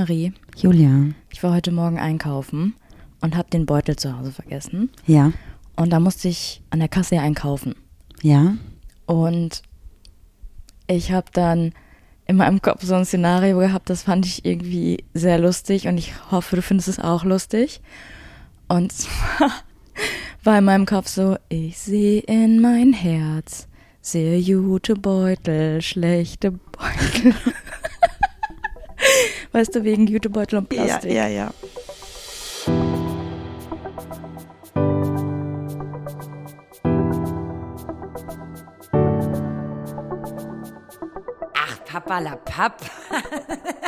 Marie, Julia. ich war heute Morgen einkaufen und habe den Beutel zu Hause vergessen. Ja. Und da musste ich an der Kasse einkaufen. Ja. Und ich habe dann in meinem Kopf so ein Szenario gehabt, das fand ich irgendwie sehr lustig und ich hoffe, du findest es auch lustig. Und zwar war in meinem Kopf so, ich sehe in mein Herz sehr gute Beutel, schlechte Beutel. weißt du, wegen Jutebeutel und Plastik. ja, ja. Ach, Papa la Papp.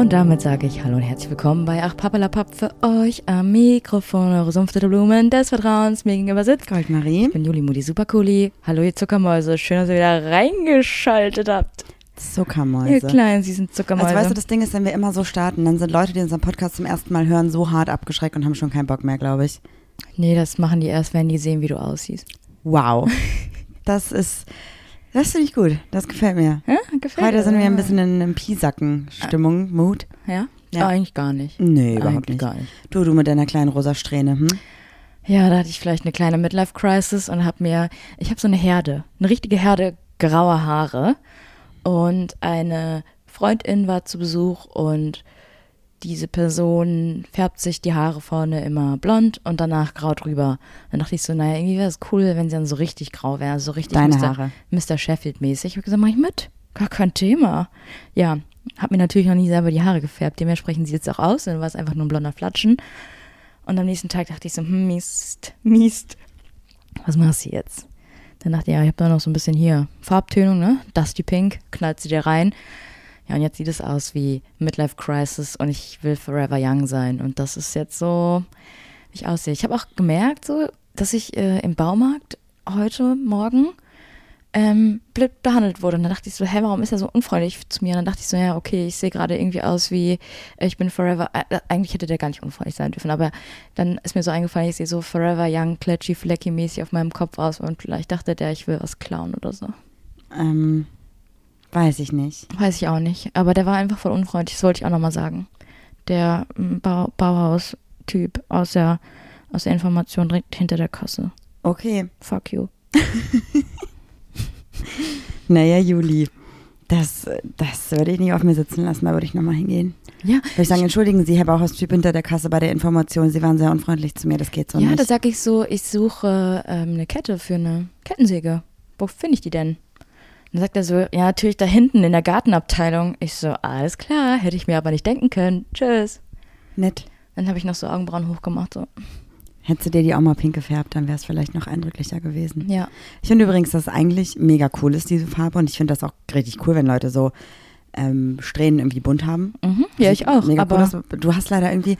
Und damit sage ich Hallo und herzlich willkommen bei Ach Pappelapapp für euch am Mikrofon, eure sanfte Blumen des Vertrauens. Mir gegenüber sitzt Goldmarie. Ich bin Juli Mudi Supercooli. Hallo ihr Zuckermäuse, schön, dass ihr wieder reingeschaltet habt. Ihr Zuckermäuse. kleinen süßen Zuckermäuse. Also weißt du, das Ding ist, wenn wir immer so starten, dann sind Leute, die unseren Podcast zum ersten Mal hören, so hart abgeschreckt und haben schon keinen Bock mehr, glaube ich. nee, das machen die erst, wenn die sehen, wie du aussiehst. Wow. Das ist, das finde ich gut. Das gefällt mir. Ja, gefällt Heute sind wir ein bisschen in, in Piesacken-Stimmung, Mut. Ja? Ja. Eigentlich gar nicht. Nee, überhaupt nicht. gar nicht. Du, du mit deiner kleinen rosa Strähne, hm? Ja, da hatte ich vielleicht eine kleine Midlife-Crisis und habe mir, ich habe so eine Herde, eine richtige Herde grauer Haare und eine Freundin war zu Besuch und diese Person färbt sich die Haare vorne immer blond und danach grau drüber. Dann dachte ich so, naja, irgendwie wäre es cool, wenn sie dann so richtig grau wäre, so richtig Deine Mr. Haare. Mr. Sheffield-mäßig. Ich habe gesagt, mach ich mit. Gar kein Thema. Ja, habe mir natürlich noch nie selber die Haare gefärbt. Dementsprechend sieht es auch aus. Dann war es einfach nur ein blonder Flatschen. Und am nächsten Tag dachte ich so, hm, Mist, Mist. Was machst du jetzt? Dann dachte ich, ja, ich habe da noch so ein bisschen hier Farbtönung, ne? Dusty Pink, knallt sie dir rein. Ja, und jetzt sieht es aus wie Midlife Crisis und ich will forever young sein. Und das ist jetzt so, wie ich aussehe. Ich habe auch gemerkt, so, dass ich äh, im Baumarkt heute Morgen ähm, blöd behandelt wurde. Und dann dachte ich so, hä, warum ist er so unfreundlich zu mir? Und dann dachte ich so, ja, okay, ich sehe gerade irgendwie aus wie, äh, ich bin forever, äh, eigentlich hätte der gar nicht unfreundlich sein dürfen, aber dann ist mir so eingefallen, ich sehe so forever young, kletschy, flecky mäßig auf meinem Kopf aus und vielleicht dachte der, ich will was klauen oder so. Ähm, weiß ich nicht. Weiß ich auch nicht, aber der war einfach voll unfreundlich, das wollte ich auch nochmal sagen. Der ähm, Bau Bauhaus-Typ aus der, aus der Information direkt hinter der Kasse. Okay. Fuck you. Naja, Juli. Das, das würde ich nicht auf mir sitzen lassen, da würde ich nochmal hingehen. Ja, Würde ich sagen, entschuldigen Sie, Herr Bauhaus-Typ hinter der Kasse bei der Information, Sie waren sehr unfreundlich zu mir, das geht so ja, nicht. da sag ich so, ich suche ähm, eine Kette für eine Kettensäge. Wo finde ich die denn? Dann sagt er so, ja, natürlich da hinten in der Gartenabteilung. Ich so, alles klar, hätte ich mir aber nicht denken können. Tschüss. Nett. Dann habe ich noch so Augenbrauen hochgemacht. So, Hättest du dir die auch mal pink gefärbt, dann wäre es vielleicht noch eindrücklicher gewesen. ja. Ich finde übrigens, dass es eigentlich mega cool ist, diese Farbe. Und ich finde das auch richtig cool, wenn Leute so ähm, Strähnen irgendwie bunt haben. Mhm. Ja, ich auch. Mega aber cool, du hast leider irgendwie,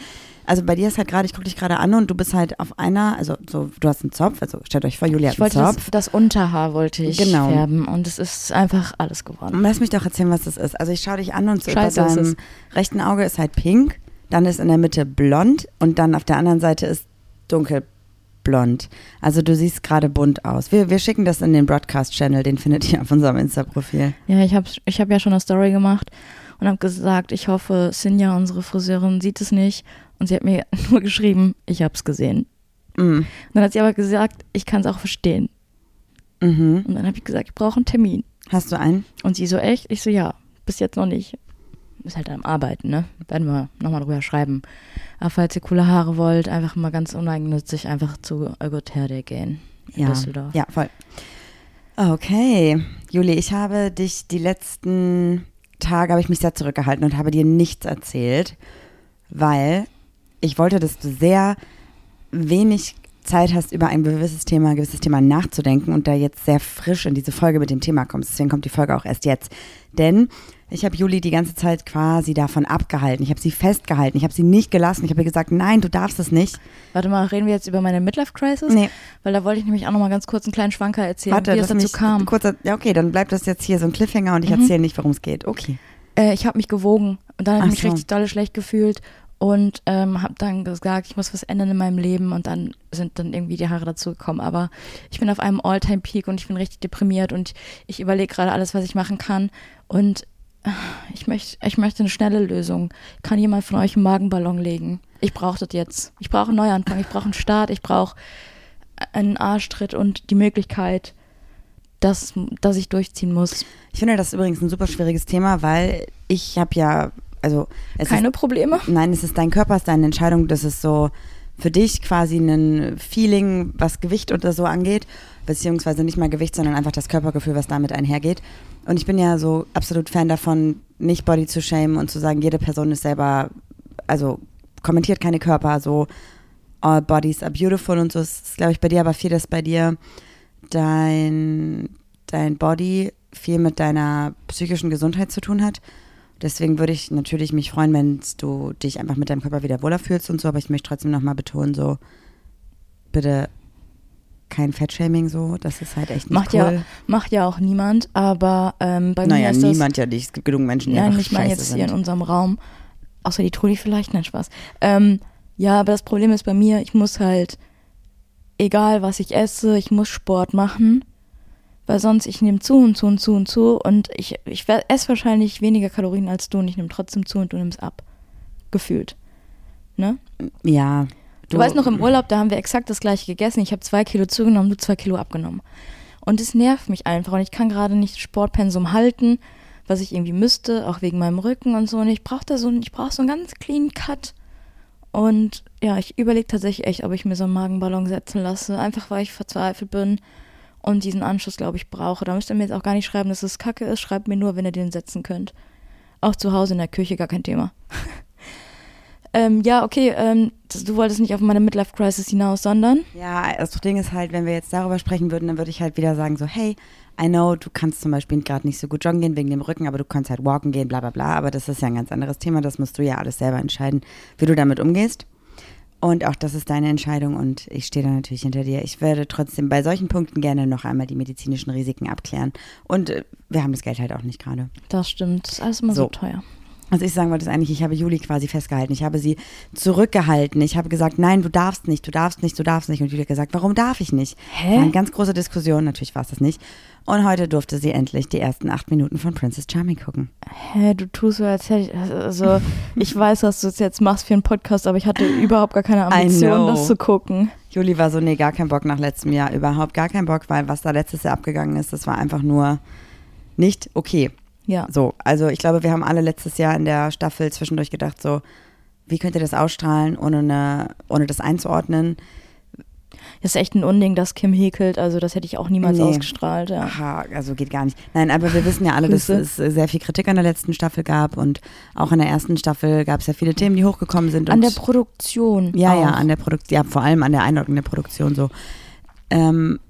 also bei dir ist halt gerade, ich gucke dich gerade an und du bist halt auf einer, also so, du hast einen Zopf, also stellt euch vor, Julia ich hat einen wollte Zopf. das, das Unterhaar wollte ich Genau. färben und es ist einfach alles geworden. Lass mich doch erzählen, was das ist. Also ich schaue dich an und so Scheiße bei ist deinem rechten Auge ist halt pink, dann ist in der Mitte blond und dann auf der anderen Seite ist dunkelblond. Also du siehst gerade bunt aus. Wir, wir schicken das in den Broadcast-Channel, den findet ihr auf unserem Insta-Profil. Ja, ich habe ich hab ja schon eine Story gemacht und habe gesagt, ich hoffe, Sinja, unsere Friseurin, sieht es nicht. Und sie hat mir nur geschrieben, ich habe es gesehen. Mm. Und dann hat sie aber gesagt, ich kann es auch verstehen. Mhm. Und dann habe ich gesagt, ich brauche einen Termin. Hast du einen? Und sie so, echt? Ich so, ja, bis jetzt noch nicht. Ist halt am Arbeiten, ne? Werden wir nochmal drüber schreiben. Aber falls ihr coole Haare wollt, einfach mal ganz uneigennützig einfach zu Ögoterde gehen. In Ja. Düsseldorf. Ja, voll. Okay. Juli, ich habe dich die letzten Tage, habe ich mich sehr zurückgehalten und habe dir nichts erzählt, weil ich wollte, dass du sehr wenig Zeit hast, über ein gewisses Thema, ein gewisses Thema nachzudenken und da jetzt sehr frisch in diese Folge mit dem Thema kommst. Deswegen kommt die Folge auch erst jetzt. Denn ich habe Juli die ganze Zeit quasi davon abgehalten. Ich habe sie festgehalten. Ich habe sie nicht gelassen. Ich habe ihr gesagt, nein, du darfst es nicht. Warte mal, reden wir jetzt über meine Midlife-Crisis? Nee. Weil da wollte ich nämlich auch nochmal ganz kurz einen kleinen Schwanker erzählen, Warte, wie es dazu kam. Kurz, ja, okay, dann bleibt das jetzt hier so ein Cliffhanger und ich erzähle nicht, worum es geht. Okay. Äh, ich habe mich gewogen und dann habe ich mich so. richtig dolle schlecht gefühlt und ähm, habe dann gesagt, ich muss was ändern in meinem Leben und dann sind dann irgendwie die Haare dazu gekommen. Aber ich bin auf einem All-Time-Peak und ich bin richtig deprimiert und ich überlege gerade alles, was ich machen kann und äh, ich möchte, ich möchte eine schnelle Lösung. Kann jemand von euch einen Magenballon legen? Ich brauche das jetzt. Ich brauche einen Neuanfang, ich brauche einen Start, ich brauche einen Arschtritt und die Möglichkeit, dass, dass ich durchziehen muss. Ich finde das übrigens ein super schwieriges Thema, weil ich habe ja, also Keine ist, Probleme? Nein, es ist dein Körper, es ist deine Entscheidung, das ist so für dich quasi ein Feeling, was Gewicht oder so angeht, beziehungsweise nicht mal Gewicht, sondern einfach das Körpergefühl, was damit einhergeht. Und ich bin ja so absolut Fan davon, nicht Body zu shamen und zu sagen, jede Person ist selber, also kommentiert keine Körper, so all bodies are beautiful und so. Das ist, glaube ich, bei dir aber viel, dass bei dir dein, dein Body viel mit deiner psychischen Gesundheit zu tun hat. Deswegen würde ich natürlich mich freuen, wenn du dich einfach mit deinem Körper wieder wohler fühlst und so, aber ich möchte trotzdem nochmal betonen, so bitte kein Fettshaming so, das ist halt echt nicht Macht, cool. ja, macht ja auch niemand, aber ähm, bei naja, mir ist das... niemand ja nicht. Es gibt genug Menschen, die Ja, einfach nicht mal jetzt hier in sind. unserem Raum. Außer die Trudi vielleicht, nein, Spaß. Ähm, ja, aber das Problem ist bei mir, ich muss halt, egal was ich esse, ich muss Sport machen, weil sonst ich nehme zu und zu und zu und zu und ich, ich esse wahrscheinlich weniger Kalorien als du und ich nehme trotzdem zu und du nimmst ab. Gefühlt. Ne? Ja. Du, weißt noch, im Urlaub, da haben wir exakt das gleiche gegessen. Ich habe zwei Kilo zugenommen, du zwei Kilo abgenommen. Und es nervt mich einfach. Und ich kann gerade nicht das Sportpensum halten, was ich irgendwie müsste, auch wegen meinem Rücken und so. Und ich brauche da so, ich brauche so einen ganz clean Cut. Und ja, ich überlege tatsächlich echt, ob ich mir so einen Magenballon setzen lasse. Einfach weil ich verzweifelt bin und diesen Anschluss, glaube ich, brauche. Da müsst ihr mir jetzt auch gar nicht schreiben, dass es kacke ist. Schreibt mir nur, wenn ihr den setzen könnt. Auch zu Hause in der Küche, gar kein Thema. ähm, ja, okay, ähm, das, du wolltest nicht auf meine Midlife-Crisis hinaus, sondern Ja, das Ding ist halt, wenn wir jetzt darüber sprechen würden, dann würde ich halt wieder sagen so, hey, I know, du kannst zum Beispiel gerade nicht so gut joggen gehen wegen dem Rücken, aber du kannst halt walken gehen, bla bla bla. Aber das ist ja ein ganz anderes Thema, das musst du ja alles selber entscheiden, wie du damit umgehst. Und auch das ist deine Entscheidung und ich stehe da natürlich hinter dir. Ich werde trotzdem bei solchen Punkten gerne noch einmal die medizinischen Risiken abklären. Und äh, wir haben das Geld halt auch nicht gerade. das stimmt, das ist alles immer so, So. teuer. Was ich sagen wollte, ist eigentlich, ich habe Juli quasi festgehalten. Ich habe sie zurückgehalten. Ich habe gesagt, nein, du darfst nicht, du darfst nicht, du darfst nicht. Und Juli hat gesagt, warum darf ich nicht? Hä? War eine ganz große Diskussion, natürlich war es das nicht. Und heute durfte sie endlich die ersten acht Minuten von Princess Charming gucken. Hä, du tust so, als hätte ich, also, ich weiß, dass du es jetzt machst für einen Podcast, aber ich hatte überhaupt gar keine Ambition, das zu gucken. Juli war so, nee, gar kein Bock nach letztem Jahr, überhaupt gar kein Bock, weil was da letztes Jahr abgegangen ist, das war einfach nur nicht okay. Ja. So, also ich glaube, wir haben alle letztes Jahr in der Staffel zwischendurch gedacht, so, wie könnt ihr das ausstrahlen, ohne, eine, ohne das einzuordnen? Das ist echt ein Unding, dass Kim häkelt, also das hätte ich auch niemals Nee. ausgestrahlt, ja. Aha, also geht gar nicht. Nein, aber wir wissen ja alle, dass es sehr viel Kritik an der letzten Staffel gab und auch in der ersten Staffel gab es ja viele Themen, die hochgekommen sind. An der Produktion. Ja, auch. ja, an der Produktion, ja, vor allem an der Einordnung der Produktion so. Ähm,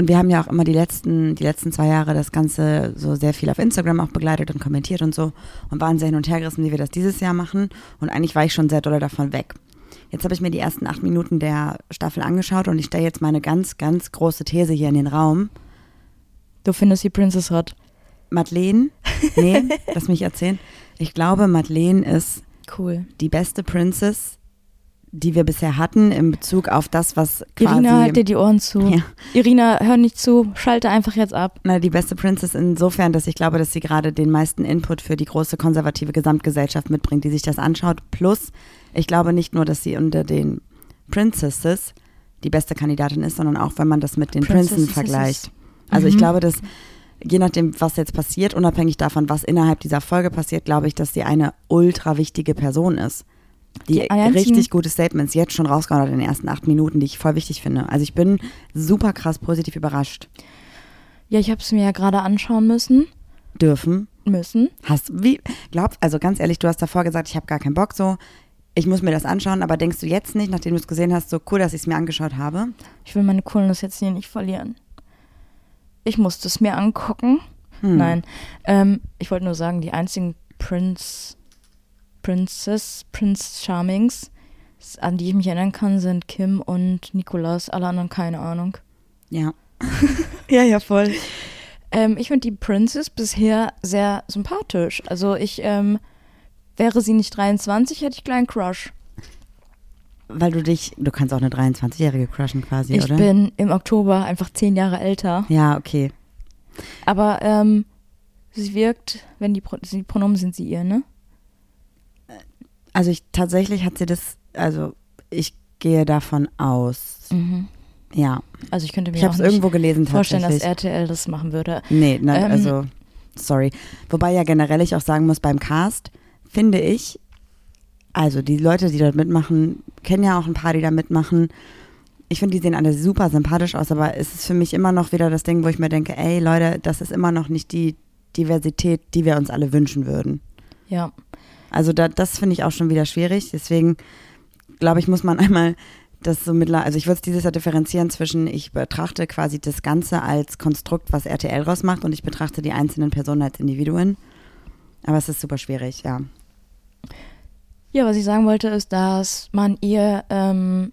und wir haben ja auch immer die letzten, die letzten zwei Jahre das Ganze so sehr viel auf Instagram auch begleitet und kommentiert und so und waren sehr hin und her gerissen, wie wir das dieses Jahr machen. Und eigentlich war ich schon sehr doll davon weg. Jetzt habe ich mir die ersten acht Minuten der Staffel angeschaut und ich stelle jetzt meine ganz, ganz große These hier in den Raum. Du findest die Princess hot. Madeleine, nee, lass mich erzählen. Ich glaube, Madeleine ist Cool. die beste Princess, die wir bisher hatten in Bezug auf das, was quasi Irina, halt dir die Ohren zu. Ja. Irina, hör nicht zu, schalte einfach jetzt ab. Na, die beste Princess insofern, dass ich glaube, dass sie gerade den meisten Input für die große konservative Gesamtgesellschaft mitbringt, die sich das anschaut. Plus, ich glaube nicht nur, dass sie unter den Princesses die beste Kandidatin ist, sondern auch, wenn man das mit den Prinzen vergleicht. Also ich Mhm. glaube, dass je nachdem, was jetzt passiert, unabhängig davon, was innerhalb dieser Folge passiert, glaube ich, dass sie eine ultra wichtige Person ist. Die, Die richtig gute Statements jetzt schon rausgehauen hat in den ersten acht Minuten, die ich voll wichtig finde. Also ich bin super krass positiv überrascht. Ja, ich habe es mir ja gerade anschauen müssen. Dürfen. Müssen. Hast wie glaub, also ganz ehrlich, du hast davor gesagt, ich habe gar keinen Bock so. Ich muss mir das anschauen, aber denkst du jetzt nicht, nachdem du es gesehen hast, so cool, dass ich es mir angeschaut habe? Ich will meine Coolness jetzt hier nicht verlieren. Ich musste es mir angucken. Hm. Nein. Ähm, ich wollte nur sagen, die einzigen Prince, Princess, Prince Charmings, an die ich mich erinnern kann, sind Kim und Nicolas. Alle anderen keine Ahnung. Ja. ja, ja, voll. Ähm, ich finde die Princess bisher sehr sympathisch. Also ich ähm, wäre sie nicht 23, hätte ich kleinen Crush. Weil du dich, du kannst auch eine 23-Jährige crushen quasi, Ich oder? bin im Oktober einfach zehn Jahre älter. ja, okay. Aber ähm, sie wirkt, wenn die, Pro die Pronomen sind sie ihr, ne? Also ich tatsächlich hat sie das, also ich gehe davon aus. Ja. Also ich könnte mir Ich auch irgendwo gelesen vorstellen, dass. RTL das machen würde. Nee, nein, Ähm, also sorry. Wobei ja generell ich auch sagen muss, beim Cast finde ich, also die Leute, die dort mitmachen, kennen ja auch ein paar, die da mitmachen. Ich finde, die sehen alle super sympathisch aus, aber es ist für mich immer noch wieder das Ding, wo ich mir denke, ey Leute, das ist immer noch nicht die Diversität, die wir uns alle wünschen würden. Ja. Also da, das finde ich auch schon wieder schwierig. Deswegen glaube ich, muss man einmal das so mittler, also ich würde es dieses Jahr differenzieren zwischen, ich betrachte quasi das Ganze als Konstrukt, was RTL rausmacht und ich betrachte die einzelnen Personen als Individuen. Aber es ist super schwierig, ja. Ja, was ich sagen wollte, ist, dass man ihr, ähm,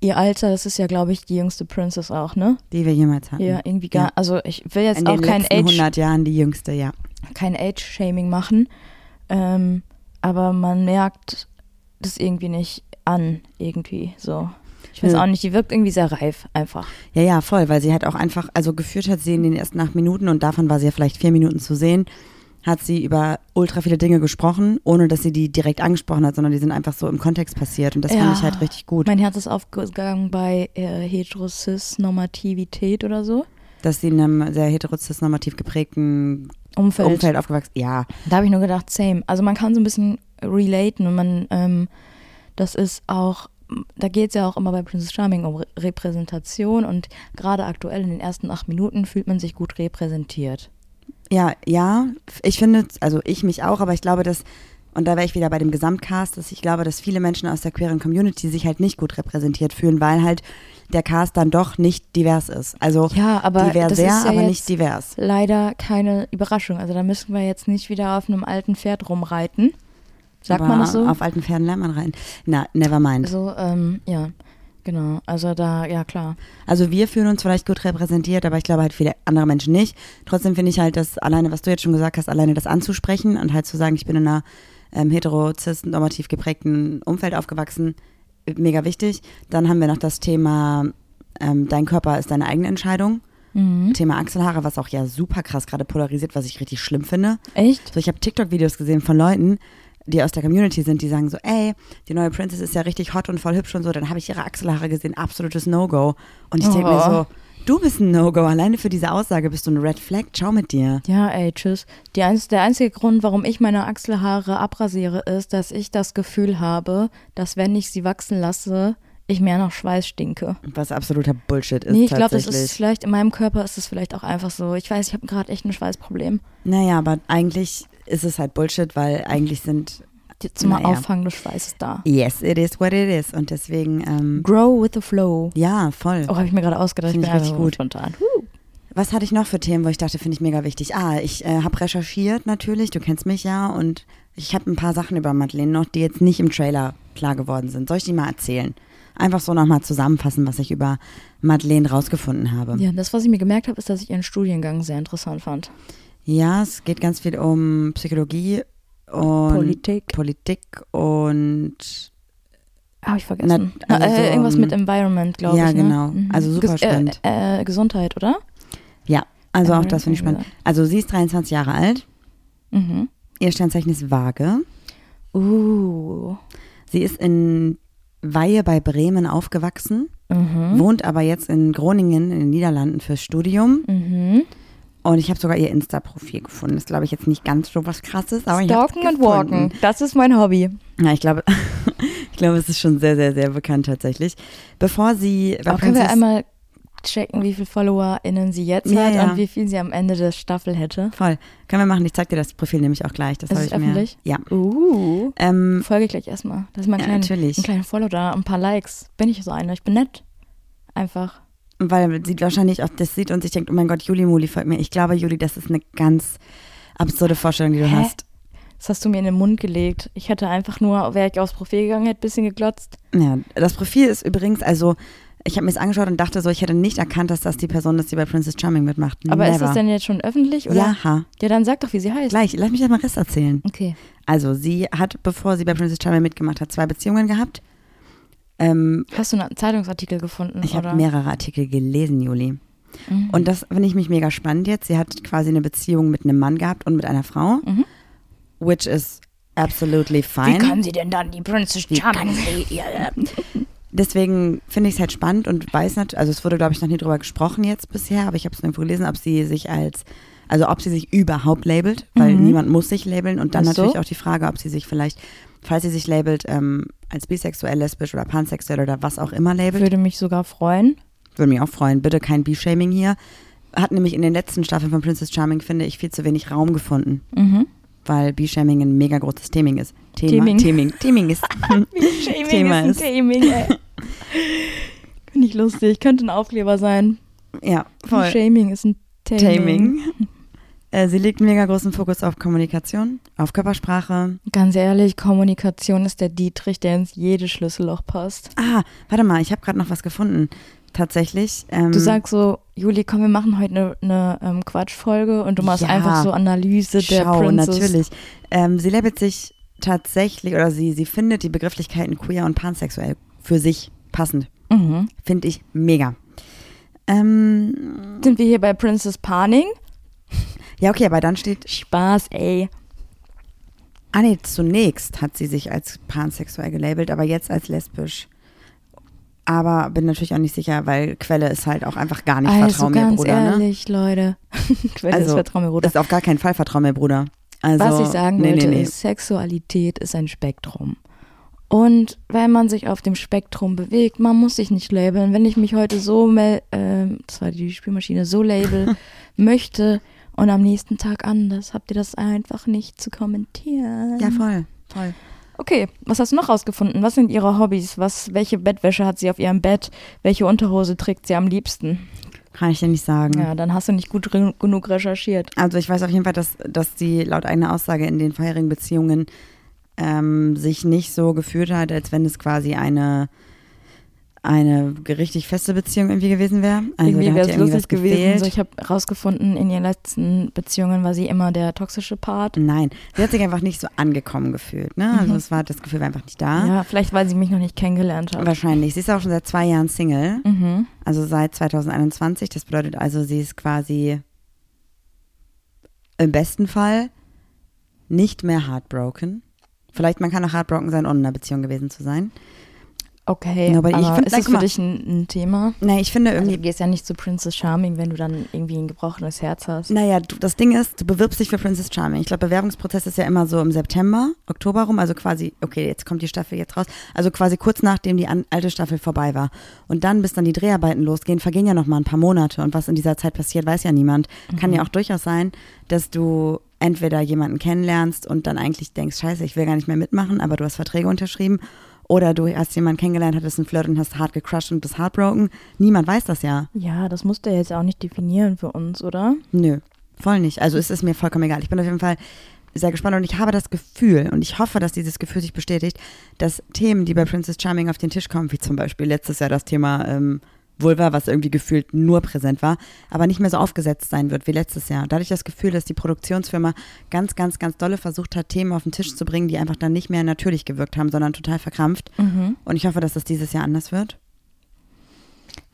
ihr Alter, das ist ja, glaube ich, die jüngste Princess auch, ne? Die wir jemals hatten. Ja, irgendwie gar, Ja. also ich will jetzt In auch den kein letzten Age, 100 Jahren die jüngste, ja. kein Age-Shaming machen, ähm, aber man merkt das irgendwie nicht an, irgendwie so. Ich weiß auch nicht, die wirkt irgendwie sehr reif, einfach. Ja, ja, voll, weil sie hat auch einfach, also geführt hat sie in den ersten acht Minuten und davon war sie ja vielleicht vier Minuten zu sehen, hat sie über ultra viele Dinge gesprochen, ohne dass sie die direkt angesprochen hat, sondern die sind einfach so im Kontext passiert und das Ja. fand ich halt richtig gut, Mein Herz ist aufgegangen bei äh, Heterosis-Normativität oder so. Dass sie in einem sehr heterocis-normativ geprägten Umfeld. Umfeld aufgewachsen Ja, Da habe ich nur gedacht, same. Also man kann so ein bisschen relaten und man, ähm, das ist auch, da geht es ja auch immer bei Princess Charming um Re Repräsentation und gerade aktuell in den ersten acht Minuten fühlt man sich gut repräsentiert. ja, ja. Ich finde, also ich mich auch, aber ich glaube, dass, und da wäre ich wieder bei dem Gesamtcast, dass ich glaube, dass viele Menschen aus der queeren Community sich halt nicht gut repräsentiert fühlen, weil halt der Cast dann doch nicht divers ist. Also Ja, aber divers, das ist ja aber jetzt nicht divers. leider keine Überraschung. Also da müssen wir jetzt nicht wieder auf einem alten Pferd rumreiten. Sagt aber man das so? Auf alten Pferden lernt man rein. Na, never mind. Also, ähm, ja, genau. Also da, ja klar. Also wir fühlen uns vielleicht gut repräsentiert, aber ich glaube halt viele andere Menschen nicht. Trotzdem finde ich halt, dass alleine, was du jetzt schon gesagt hast, alleine das anzusprechen und halt zu sagen, ich bin in einer ähm, hetero, cis, normativ geprägten Umfeld aufgewachsen, mega wichtig. Dann haben wir noch das Thema, ähm, dein Körper ist deine eigene Entscheidung. Mhm. Thema Achselhaare, was auch ja super krass gerade polarisiert, was ich richtig schlimm finde. Echt? So, ich habe TikTok-Videos gesehen von Leuten, die aus der Community sind, die sagen so, ey, die neue Princess ist ja richtig hot und voll hübsch und so. Dann habe ich ihre Achselhaare gesehen, absolutes No-Go. Und ich denke mir Oh. so, du bist ein No-Go. Alleine für diese Aussage bist du ein Red Flag. Ciao mit dir. Ja, ey, tschüss. Eins, der einzige Grund, warum ich meine Achselhaare abrasiere, ist, dass ich das Gefühl habe, dass wenn ich sie wachsen lasse, ich mehr nach Schweiß stinke. Was absoluter Bullshit ist nee, ich glaube, das ist vielleicht, in meinem Körper ist es vielleicht auch einfach so. Ich weiß, ich habe gerade echt ein Schweißproblem. naja, aber eigentlich ist es halt Bullshit, weil eigentlich sind, Die- Zum Naja. Auffangen des Schweißes da. yes, it is what it is. Und deswegen, ähm, Grow with the flow. ja, voll. Oh, habe ich mir gerade ausgedacht. Find ich richtig gut. spontan. Was hatte ich noch für Themen, wo ich dachte, finde ich mega wichtig? Ah, ich äh, habe recherchiert natürlich, du kennst mich ja und ich habe ein paar Sachen über Madeleine noch, die jetzt nicht im Trailer klar geworden sind. Soll ich die mal erzählen? Einfach so nochmal zusammenfassen, was ich über Madeleine rausgefunden habe. Ja, das, was ich mir gemerkt habe, ist, dass ich ihren Studiengang sehr interessant fand. Ja, es geht ganz viel um Psychologie und Politik. Politik und Habe ich vergessen. Na, also äh, irgendwas ähm, mit Environment, glaube ja, ich. Ne? genau. Also super Ges- spannend. Äh, äh, Gesundheit, oder? ja, also auch das finde ich spannend. ja. Also sie ist 23 Jahre alt, Mhm. ihr Sternzeichen ist Waage. Uh. Sie ist in Weihe bei Bremen aufgewachsen, Mhm. wohnt aber jetzt in Groningen in den Niederlanden fürs Studium. Mhm. Und ich habe sogar ihr Insta-Profil gefunden. Das glaube ich jetzt nicht ganz so was krasses, aber Stalken gefunden. walken. Das ist mein Hobby. Ja, ich glaube, ich glaube, es ist schon sehr, sehr, sehr bekannt tatsächlich. Bevor sie bei können wir einmal checken, wie viele FollowerInnen sie jetzt Ja, hat ja. und wie viel sie am Ende der Staffel hätte? Voll. Können wir machen. Ich zeig dir das Profil nämlich auch gleich. Das Ist habe ich mir. öffentlich? Ja. Uh. Ähm, Folge ich gleich erstmal. Das ist mal ein Ja, kleiner, natürlich. ein kleiner Follow da, ein paar Likes. Bin ich so eine. Ich bin nett. Einfach. Weil sie wahrscheinlich auch das sieht und sich denkt, oh mein Gott, Juli Muli folgt mir. Ich glaube, Juli, das ist eine ganz absurde Vorstellung, die du Hä? hast. Das hast du mir in den Mund gelegt. Ich hätte einfach nur, wäre ich aufs Profil gegangen, hätte ein bisschen geglotzt. Ja, das Profil ist übrigens, also ich habe mir das angeschaut und dachte so, ich hätte nicht erkannt, dass das die Person ist, die bei Princess Charming mitmacht. Aber Never. ist das denn jetzt schon öffentlich? Oder? Ja, Ja, dann sag doch, wie sie heißt. gleich. Lass mich das mal Rest erzählen. Okay. Also, sie hat, bevor sie bei Princess Charming mitgemacht hat, zwei Beziehungen gehabt. Ähm, Hast du einen Zeitungsartikel gefunden? ich habe mehrere Artikel gelesen, Juli. Mhm. Und das finde ich mich mega spannend jetzt. Sie hat quasi eine Beziehung mit einem Mann gehabt und mit einer Frau, Mhm. which is absolutely Wie fine. kann sie denn dann die Princess Wie Charming? Deswegen finde ich es halt spannend und weiß natürlich, also es wurde, glaube ich, noch nie drüber gesprochen jetzt bisher, aber ich habe es nirgendwo gelesen, ob sie sich als, also ob sie sich überhaupt labelt, weil Mhm. niemand muss sich labeln und dann so. natürlich auch die Frage, ob sie sich vielleicht, falls sie sich labelt, ähm, als bisexuell, lesbisch oder pansexuell oder was auch immer labelt. Würde mich sogar freuen. Würde mich auch freuen. Bitte kein B-Shaming hier. Hat nämlich in den letzten Staffeln von Princess Charming, finde ich, viel zu wenig Raum gefunden, Mhm. weil B-Shaming ein mega großes Theming ist. Thema, Theming. Theming. Theming ist. Shaming Thema ist ein Taming, ey. Finde ich lustig. Könnte ein Aufkleber sein. ja, voll. Shaming ist ein Taming. Taming. Äh, sie legt mega großen Fokus auf Kommunikation, auf Körpersprache. Ganz ehrlich, Kommunikation ist der Dietrich, der ins jede Schlüsselloch passt. Ah, warte mal, ich habe gerade noch was gefunden. Tatsächlich. Ähm, Du sagst so, Juli, komm, wir machen heute eine, eine ähm, Quatschfolge und du machst Ja. einfach so Analyse der Schau, Princess. natürlich. Ähm, sie labelt sich tatsächlich, oder sie, sie findet die Begrifflichkeiten queer und pansexuell für sich passend. Mhm. Finde ich mega. Ähm, Sind wir hier bei Princess Paning? ja, okay, aber dann steht, Spaß, ey. ah nee, zunächst hat sie sich als pansexuell gelabelt, aber jetzt als lesbisch. Aber bin natürlich auch nicht sicher, weil Quelle ist halt auch einfach gar nicht also Vertrau mir, ganz Bruder. Ne? ehrlich, Leute. Quelle ist Also, Vertrau mir, Bruder. Ist auf gar keinen Fall Vertrau mir, Bruder. Also, Was ich sagen nee, wollte, nee, nee. ist, Sexualität ist ein Spektrum. Und wenn man sich auf dem Spektrum bewegt, man muss sich nicht labeln. Wenn ich mich heute so, ähm, das war die Spielmaschine, so label möchte und am nächsten Tag anders, habt ihr das einfach nicht zu kommentieren. Ja, voll, voll. Okay, was hast du noch rausgefunden? Was sind ihre Hobbys? Was, welche Bettwäsche hat sie auf ihrem Bett? Welche Unterhose trägt sie am liebsten? Kann ich dir nicht sagen. Ja, dann hast du nicht gut re- genug recherchiert. Also ich weiß auf jeden Fall, dass, dass sie laut eigener Aussage in den vorherigen Beziehungen ähm, sich nicht so gefühlt hat, als wenn es quasi eine, eine richtig feste Beziehung irgendwie gewesen wäre. Also irgendwie wäre es lustig gewesen. So, ich habe rausgefunden, in ihren letzten Beziehungen war sie immer der toxische Part. Nein, sie hat sich einfach nicht so angekommen gefühlt. Ne? Also Mhm. es war, das Gefühl war einfach nicht da. Ja, vielleicht weil sie mich noch nicht kennengelernt hat. Wahrscheinlich. Sie ist auch schon seit zwei Jahren Single. Mhm. Also seit 2021. Das bedeutet also, sie ist quasi im besten Fall nicht mehr heartbroken. Vielleicht man kann auch heartbroken sein, ohne in einer Beziehung gewesen zu sein. Okay, weil ich aber find- ist nein, guck für dich ein, ein Thema? Nee, ich finde Also, irgendwie. du gehst ja nicht zu Princess Charming, wenn du dann irgendwie ein gebrochenes Herz hast. Naja, du, das Ding ist, du bewirbst dich für Princess Charming. Ich glaube, Bewerbungsprozess ist ja immer so im September, Oktober rum, also quasi, okay, jetzt kommt die Staffel jetzt raus, also quasi kurz nachdem die an, alte Staffel vorbei war. Und dann, bis dann die Dreharbeiten losgehen, vergehen ja noch mal ein paar Monate. Und was in dieser Zeit passiert, weiß ja niemand. Kann ja auch durchaus sein, dass du entweder jemanden kennenlernst und dann eigentlich denkst, scheiße, ich will gar nicht mehr mitmachen, aber du hast Verträge unterschrieben. Oder du hast jemanden kennengelernt, hattest einen Flirt und hast hart gecrushed und bist heartbroken. Niemand weiß das ja. Ja, das musst du jetzt auch nicht definieren für uns, oder? Nö, voll nicht. Also es ist mir vollkommen egal. Ich bin auf jeden Fall sehr gespannt und ich habe das Gefühl und ich hoffe, dass dieses Gefühl sich bestätigt, dass Themen, die bei Princess Charming auf den Tisch kommen, wie zum Beispiel letztes Jahr das Thema ähm, Vulva, was irgendwie gefühlt nur präsent war, aber nicht mehr so aufgesetzt sein wird wie letztes Jahr. Da hatte ich das Gefühl, dass die Produktionsfirma ganz, ganz, ganz dolle versucht hat, Themen auf den Tisch zu bringen, die einfach dann nicht mehr natürlich gewirkt haben, sondern total verkrampft. Mhm. Und ich hoffe, dass das dieses Jahr anders wird.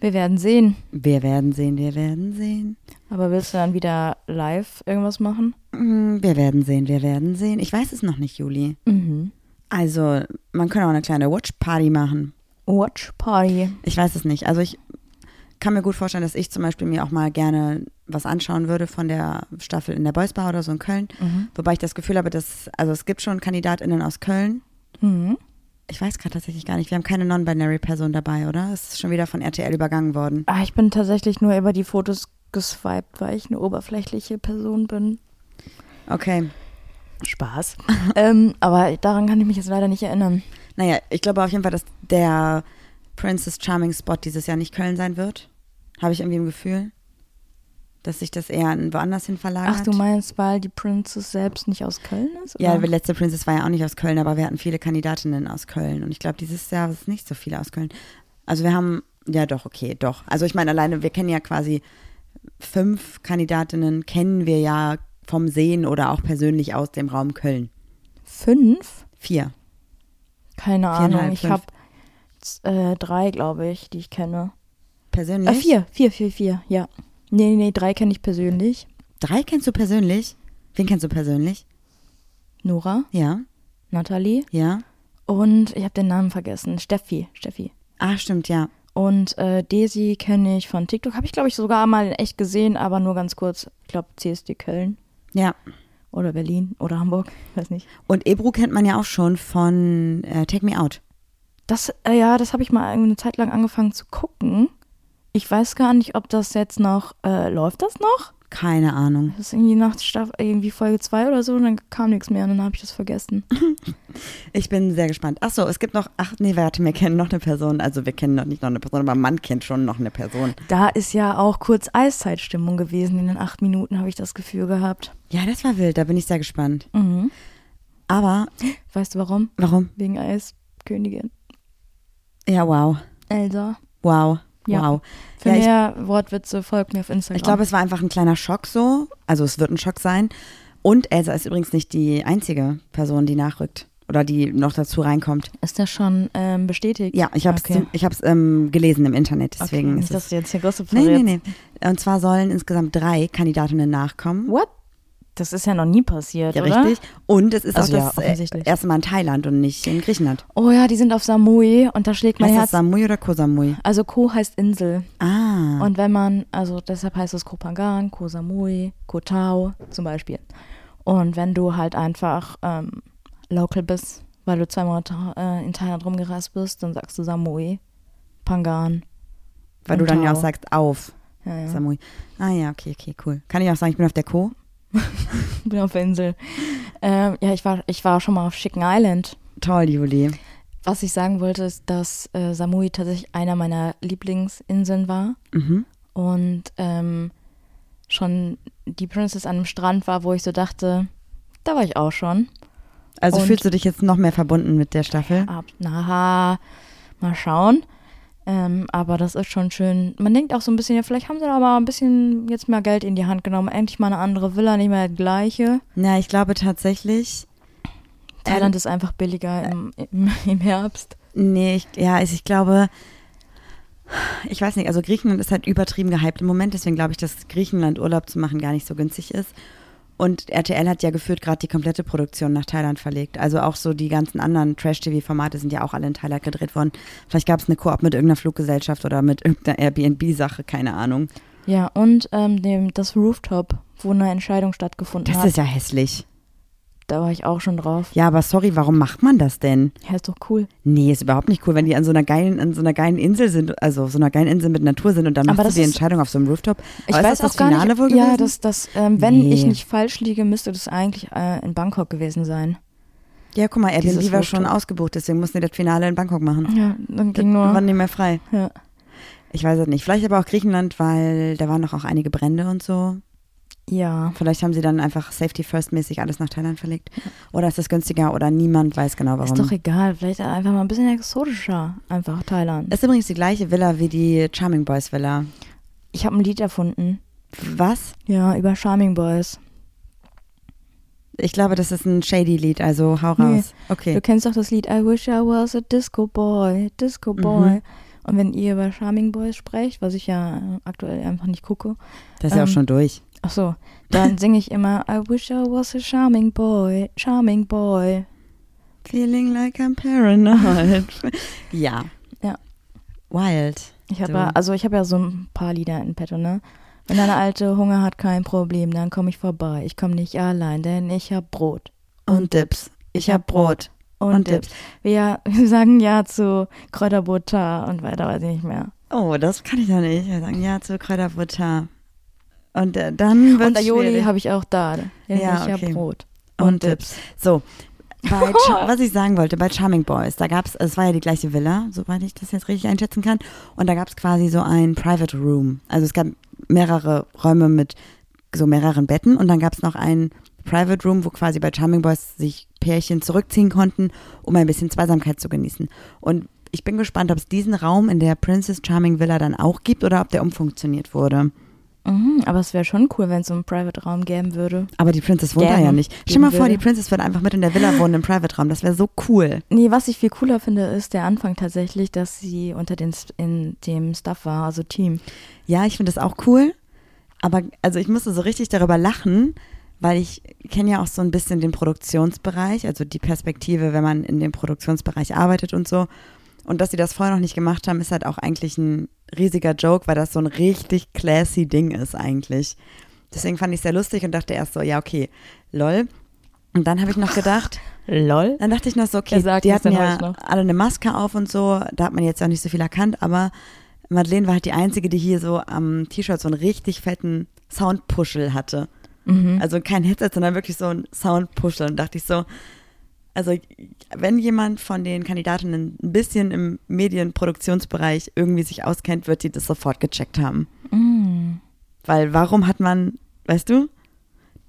Wir werden sehen. Wir werden sehen, wir werden sehen. Aber willst du dann wieder live irgendwas machen? Mm, Wir werden sehen, wir werden sehen. Ich weiß es noch nicht, Juli. Mhm. Also, man könnte auch eine kleine Watch-Party machen. Watch Party. Ich weiß es nicht. Also, ich kann mir gut vorstellen, dass ich zum Beispiel mir auch mal gerne was anschauen würde von der Staffel in der Boys Bar oder so in Köln. Mhm. Wobei ich das Gefühl habe, dass, also es gibt schon KandidatInnen aus Köln. Mhm. Ich weiß gerade tatsächlich gar nicht. Wir haben keine Non-Binary-Person dabei, oder? Es ist schon wieder von RTL übergangen worden. Ah, ich bin tatsächlich nur über die Fotos geswiped, weil ich eine oberflächliche Person bin. Okay. Spaß. ähm, aber daran kann ich mich jetzt leider nicht erinnern. Naja, ich glaube auf jeden Fall, dass der Princess Charming Spot dieses Jahr nicht Köln sein wird. Habe ich irgendwie im Gefühl. Dass sich das eher an woanders hin verlagert. Ach, du meinst, weil die Princess selbst nicht aus Köln ist? Ja, oder? die letzte Princess war ja auch nicht aus Köln, aber wir hatten viele Kandidatinnen aus Köln. Und ich glaube, dieses Jahr ist nicht so viele aus Köln. Also wir haben Ja, doch, okay, doch. Also ich meine, alleine, wir kennen ja quasi fünf Kandidatinnen, kennen wir ja vom Sehen oder auch persönlich aus dem Raum Köln. Fünf? Vier. Keine Ahnung. Ich fünf. Äh, drei, glaube ich, die ich kenne. Persönlich? Äh, vier, vier, vier, vier, ja. Nee, nee, nee, drei kenne ich persönlich. Drei kennst du persönlich? Wen kennst du persönlich? Nora, Ja, Nathalie ja. und ich habe den Namen vergessen. Steffi, Steffi. Ah, stimmt, ja. Und äh, Desi kenne ich von TikTok. Habe ich, glaube ich, sogar mal in echt gesehen, aber nur ganz kurz. Ich glaube, CSD Köln Ja. oder Berlin oder Hamburg. Ich weiß nicht. Und Ebru kennt man ja auch schon von äh, Take Me Out. Das, äh, ja, das habe ich mal eine Zeit lang angefangen zu gucken. Ich weiß gar nicht, ob das jetzt noch, äh, läuft das noch? Keine Ahnung. Das ist irgendwie nach irgendwie Folge 2 oder so und dann kam nichts mehr und dann habe ich das vergessen. Ich bin sehr gespannt. Ach so, es gibt noch, ach nee, warte, wir kennen noch eine Person. Also wir kennen noch nicht noch eine Person, aber man kennt schon noch eine Person. Da ist ja auch kurz Eiszeitstimmung gewesen. In den acht Minuten habe ich das Gefühl gehabt. Ja, das war wild, da bin ich sehr gespannt. Mhm. Aber, Weißt du warum? warum? Wegen Eiskönigin. Ja, wow. Elsa. Wow. Ja. Wow. Für Ja, ich- mehr Wortwitze folgt mir auf Instagram. Ich glaube, es war einfach ein kleiner Schock so. Also es wird ein Schock sein. Und Elsa ist übrigens nicht die einzige Person, die nachrückt. Oder die noch dazu reinkommt. ist das schon ähm, bestätigt? Ja, ich habe es Okay. ich ähm, gelesen im Internet, deswegen okay. ist Nicht, dass es. du jetzt hier Gossip Nee, nee, verrätst. nee. Und zwar sollen insgesamt drei Kandidatinnen nachkommen. What? Das ist ja noch nie passiert, Ja, oder? richtig. Und es ist Also auch ja, das äh, offensichtlich. erste Mal in Thailand und nicht in Griechenland. Oh ja, die sind auf Samui und da schlägt mein Heißt das Herz. Samui oder Koh Samui? Also Ko heißt Insel. Ah. Und wenn man, also deshalb heißt es Koh Phangan, Koh Samui, Koh Tao zum Beispiel. Und wenn du halt einfach ähm, local bist, weil du zwei Monate äh, in Thailand rumgereist bist, dann sagst du Samui, Phangan. Weil du dann ja Tao. auch sagst, auf Ja, ja. Samui. Ah ja, okay, okay, cool. Kann ich auch sagen, ich bin auf der Koh? bin auf der Insel. Ähm, ja, ich war, ich war schon mal auf Chicken Island. Toll, Juli. Was ich sagen wollte, ist, dass äh, Samui tatsächlich einer meiner Lieblingsinseln war. Mhm. Und ähm, schon die Princess an einem Strand war, wo ich so dachte, da war ich auch schon. Also Und- fühlst du dich jetzt noch mehr verbunden mit der Staffel? Ab, na, mal schauen. Ähm, aber das ist schon schön. Man denkt auch so ein bisschen, ja, vielleicht haben sie da mal ein bisschen jetzt mehr Geld in die Hand genommen. Endlich mal eine andere Villa, nicht mehr das gleiche. Na, ich glaube tatsächlich, Thailand ist einfach billiger im, im, im Herbst. nee, ich, ja, ich, ich glaube, ich weiß nicht, also Griechenland ist halt übertrieben gehypt im Moment, deswegen glaube ich, dass Griechenland Urlaub zu machen gar nicht so günstig ist. Und RTL hat ja geführt gerade die komplette Produktion nach Thailand verlegt. Also auch so die ganzen anderen Trash-TV-Formate sind ja auch alle in Thailand gedreht worden. Vielleicht gab es eine Koop mit irgendeiner Fluggesellschaft oder mit irgendeiner Airbnb-Sache, keine Ahnung. Ja, und ähm, das Rooftop, wo eine Entscheidung stattgefunden Das hat. ist ja hässlich. Da war ich auch schon drauf. Ja, aber sorry, warum macht man das denn? Ja, ist doch cool. Nee, ist überhaupt nicht cool, wenn die an so einer geilen, an so einer geilen Insel sind, also auf so einer geilen Insel mit Natur sind und dann Aber machst das du die ist- Entscheidung auf so einem Rooftop. Ich Aber weiß ist das auch das gar Finale nicht. wohl ja, gewesen? das, das, ähm, wenn Nee. ich nicht falsch liege, müsste das eigentlich äh, in Bangkok gewesen sein. Ja, guck mal, Airbnb Dieses war schon Rooftop. ausgebucht, deswegen mussten die das Finale in Bangkok machen. Ja, dann Das ging war nur. nicht mehr frei. Ja. Ich weiß es nicht. Vielleicht aber auch Griechenland, weil da waren noch auch einige Brände und so. Ja. Vielleicht haben sie dann einfach Safety First mäßig alles nach Thailand verlegt. Oder ist das günstiger oder niemand weiß genau warum. Ist doch egal. Vielleicht einfach mal ein bisschen exotischer. Einfach Thailand. ist übrigens die gleiche Villa wie die Charming Boys Villa. Ich habe ein Lied erfunden. Was? Ja, über Charming Boys. Ich glaube, das ist ein shady Lied, also hau Nee. raus. Okay. Du kennst doch das Lied I wish I was a disco boy, disco boy. Mhm. Und wenn ihr über Charming Boys sprecht, was ich ja aktuell einfach nicht gucke, Das ist ja auch Ähm, schon durch. Ach so, dann singe ich immer I wish I was a charming boy, charming boy. Feeling like I'm paranoid. ja. Ja. Wild. Ich habe ja, also ich habe ja so ein paar Lieder in petto, ne? Wenn deine Alte Hunger hat, kein Problem, dann komme ich vorbei. Ich komme nicht allein, denn ich hab Brot Und Dips. Ich hab Brot. und, Und Dips. Wir, wir sagen ja zu Kräuterbutter und weiter weiß ich nicht mehr. Oh, das kann ich ja nicht. Wir sagen ja zu Kräuterbutter. Und äh, dann wird Und Aioli habe ich auch da, denn Ja, ich okay. Brot und und Dips. So. Was ich sagen wollte, bei Charming Boys, da gab es, es war ja die gleiche Villa, soweit ich das jetzt richtig einschätzen kann. Und da gab es quasi so ein Private Room. Also es gab mehrere Räume mit so mehreren Betten und dann gab es noch ein Private Room, wo quasi bei Charming Boys sich Pärchen zurückziehen konnten, um ein bisschen Zweisamkeit zu genießen. Und ich bin gespannt, ob es diesen Raum in der Princess Charming Villa dann auch gibt oder ob der umfunktioniert wurde. Mhm, aber es wäre schon cool, wenn es so einen Private-Raum geben würde. Aber die Princess wohnt da ja nicht. Stell mal vor, die würde. Princess wird einfach mit in der Villa wohnen im Private-Raum. Das wäre so cool. Nee, was ich viel cooler finde, ist der Anfang tatsächlich, dass sie unter den in dem Stuff war, also Team. Ja, ich finde das auch cool. Aber also ich musste so richtig darüber lachen, weil ich kenne ja auch so ein bisschen den Produktionsbereich, also die Perspektive, wenn man in dem Produktionsbereich arbeitet und so. Und dass sie das vorher noch nicht gemacht haben, ist halt auch eigentlich ein riesiger Joke, weil das so ein richtig classy Ding ist eigentlich. Deswegen fand ich es sehr lustig und dachte erst so, ja, okay, lol. Und dann habe ich noch gedacht, Lol. dann dachte ich noch so, okay, die hatten ja alle eine Maske auf und so, da hat man jetzt auch nicht so viel erkannt, aber Madeleine war halt die Einzige, die hier so am T-Shirt so einen richtig fetten Soundpuschel hatte. Mhm. Also kein Headset, sondern wirklich so ein Soundpuschel. Und dachte ich so, also wenn jemand von den Kandidatinnen ein bisschen im Medienproduktionsbereich irgendwie sich auskennt, wird die das sofort gecheckt haben. Mm. Weil warum hat man, weißt du,